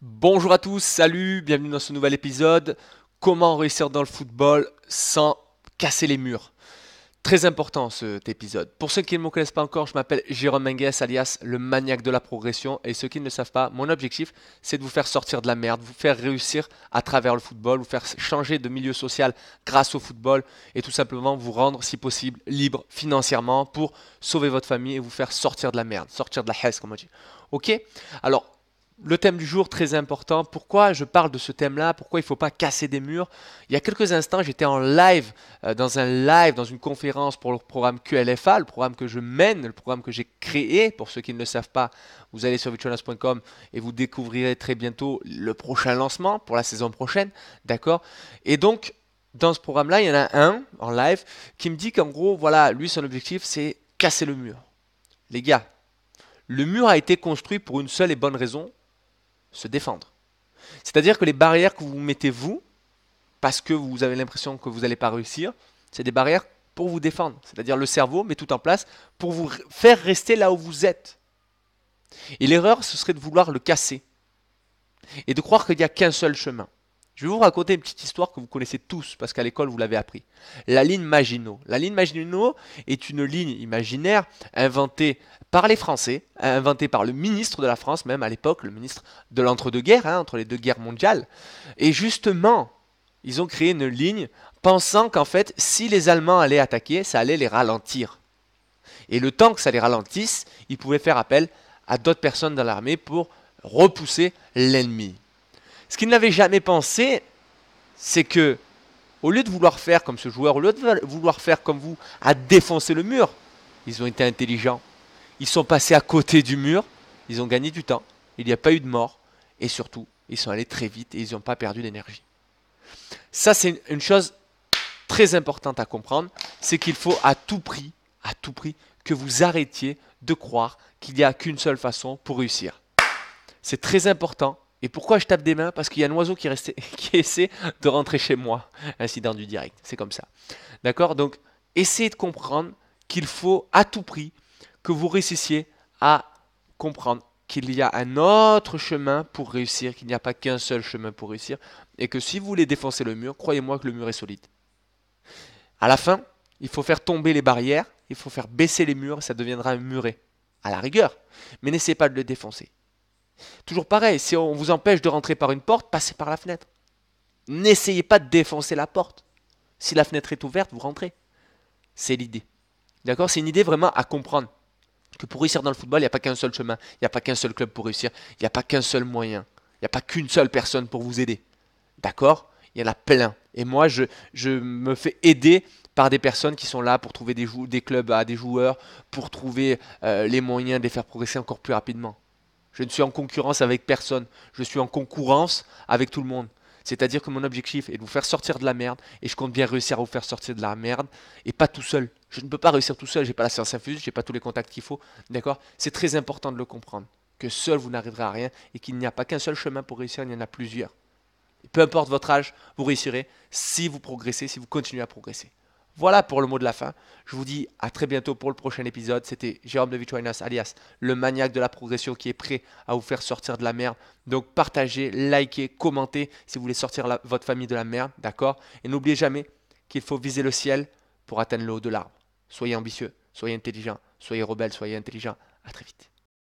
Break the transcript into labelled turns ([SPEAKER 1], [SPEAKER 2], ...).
[SPEAKER 1] Bonjour à tous, salut, bienvenue dans ce nouvel épisode. Comment réussir dans le football sans casser les murs? Très important cet épisode. Pour ceux qui ne me connaissent pas encore, je m'appelle Jérôme Mengues alias le maniaque de la progression. Et ceux qui ne le savent pas, mon objectif c'est de vous faire sortir de la merde, vous faire réussir à travers le football, vous faire changer de milieu social grâce au football et tout simplement vous rendre si possible libre financièrement pour sauver votre famille et vous faire sortir de la merde, sortir de la haisse comme on dit. Ok? Alors le thème du jour très important. Pourquoi je parle de ce thème-là? Pourquoi il ne faut pas casser des murs? Il y a quelques instants, j'étais en live, euh, dans un live, dans une conférence pour le programme QLFA, le programme que je mène, le programme que j'ai créé. Pour ceux qui ne le savent pas, vous allez sur vitchonas.com et vous découvrirez très bientôt le prochain lancement pour la saison prochaine. D'accord? Et donc, dans ce programme-là, il y en a un en live qui me dit qu'en gros, voilà, lui, son objectif, c'est casser le mur. Les gars, le mur a été construit pour une seule et bonne raison, se défendre. C'est-à-dire que les barrières que vous mettez vous, parce que vous avez l'impression que vous n'allez pas réussir, c'est des barrières pour vous défendre. C'est-à-dire le cerveau met tout en place pour vous faire rester là où vous êtes. Et l'erreur, ce serait de vouloir le casser. Et de croire qu'il n'y a qu'un seul chemin. Je vais vous raconter une petite histoire que vous connaissez tous, parce qu'à l'école, vous l'avez appris. La ligne Maginot. La ligne Maginot est une ligne imaginaire inventée par les Français, inventée par le ministre de la France, même à l'époque, le ministre de l'entre-deux-guerres, hein, entre les deux guerres mondiales. Et justement, ils ont créé une ligne pensant qu'en fait, si les Allemands allaient attaquer, ça allait les ralentir. Et le temps que ça les ralentisse, ils pouvaient faire appel à d'autres personnes dans l'armée pour repousser l'ennemi. Ce qu'ils n'avaient jamais pensé, c'est que, au lieu de vouloir faire comme ce joueur, au lieu de vouloir faire comme vous, à défoncer le mur, ils ont été intelligents. Ils sont passés à côté du mur, ils ont gagné du temps, il n'y a pas eu de mort, et surtout, ils sont allés très vite et ils n'ont pas perdu d'énergie. Ça, c'est une chose très importante à comprendre, c'est qu'il faut à tout prix, à tout prix, que vous arrêtiez de croire qu'il n'y a qu'une seule façon pour réussir. C'est très important et pourquoi je tape des mains? Parce qu'il y a un oiseau qui, qui essaie de rentrer chez moi. Incident du direct, c'est comme ça. D'accord? Donc, essayez de comprendre qu'il faut à tout prix que vous réussissiez à comprendre qu'il y a un autre chemin pour réussir, qu'il n'y a pas qu'un seul chemin pour réussir, et que si vous voulez défoncer le mur, croyez-moi que le mur est solide. À la fin, il faut faire tomber les barrières, il faut faire baisser les murs, ça deviendra un muret, à la rigueur. Mais n'essayez pas de le défoncer. Toujours pareil, si on vous empêche de rentrer par une porte, passez par la fenêtre. N'essayez pas de défoncer la porte. Si la fenêtre est ouverte, vous rentrez. C'est l'idée. D'accord? C'est une idée vraiment à comprendre. Que pour réussir dans le football, il n'y a pas qu'un seul chemin, il n'y a pas qu'un seul club pour réussir, il n'y a pas qu'un seul moyen, il n'y a pas qu'une seule personne pour vous aider. D'accord? Il y en a plein. Et moi, je, me fais aider par des personnes qui sont là pour trouver des, des clubs à des joueurs, pour trouver euh, les moyens de les faire progresser encore plus rapidement. Je ne suis en concurrence avec personne. Je suis en concurrence avec tout le monde. C'est-à-dire que mon objectif est de vous faire sortir de la merde et je compte bien réussir à vous faire sortir de la merde et pas tout seul. Je ne peux pas réussir tout seul, j'ai pas la science infuse, j'ai pas tous les contacts qu'il faut. D'accord? C'est très important de le comprendre que seul vous n'arriverez à rien et qu'il n'y a pas qu'un seul chemin pour réussir, il y en a plusieurs. peu importe votre âge, vous réussirez si vous progressez, si vous continuez à progresser. Voilà pour le mot de la fin. Je vous dis à très bientôt pour le prochain épisode. C'était Jérôme de Vitroinas, alias le maniaque de la progression qui est prêt à vous faire sortir de la merde. Donc partagez, likez, commentez si vous voulez sortir votre famille de la merde, d'accord? Et n'oubliez jamais qu'il faut viser le ciel pour atteindre le haut de l'arbre. Soyez ambitieux, soyez intelligent, soyez rebelle, soyez intelligent. À très vite.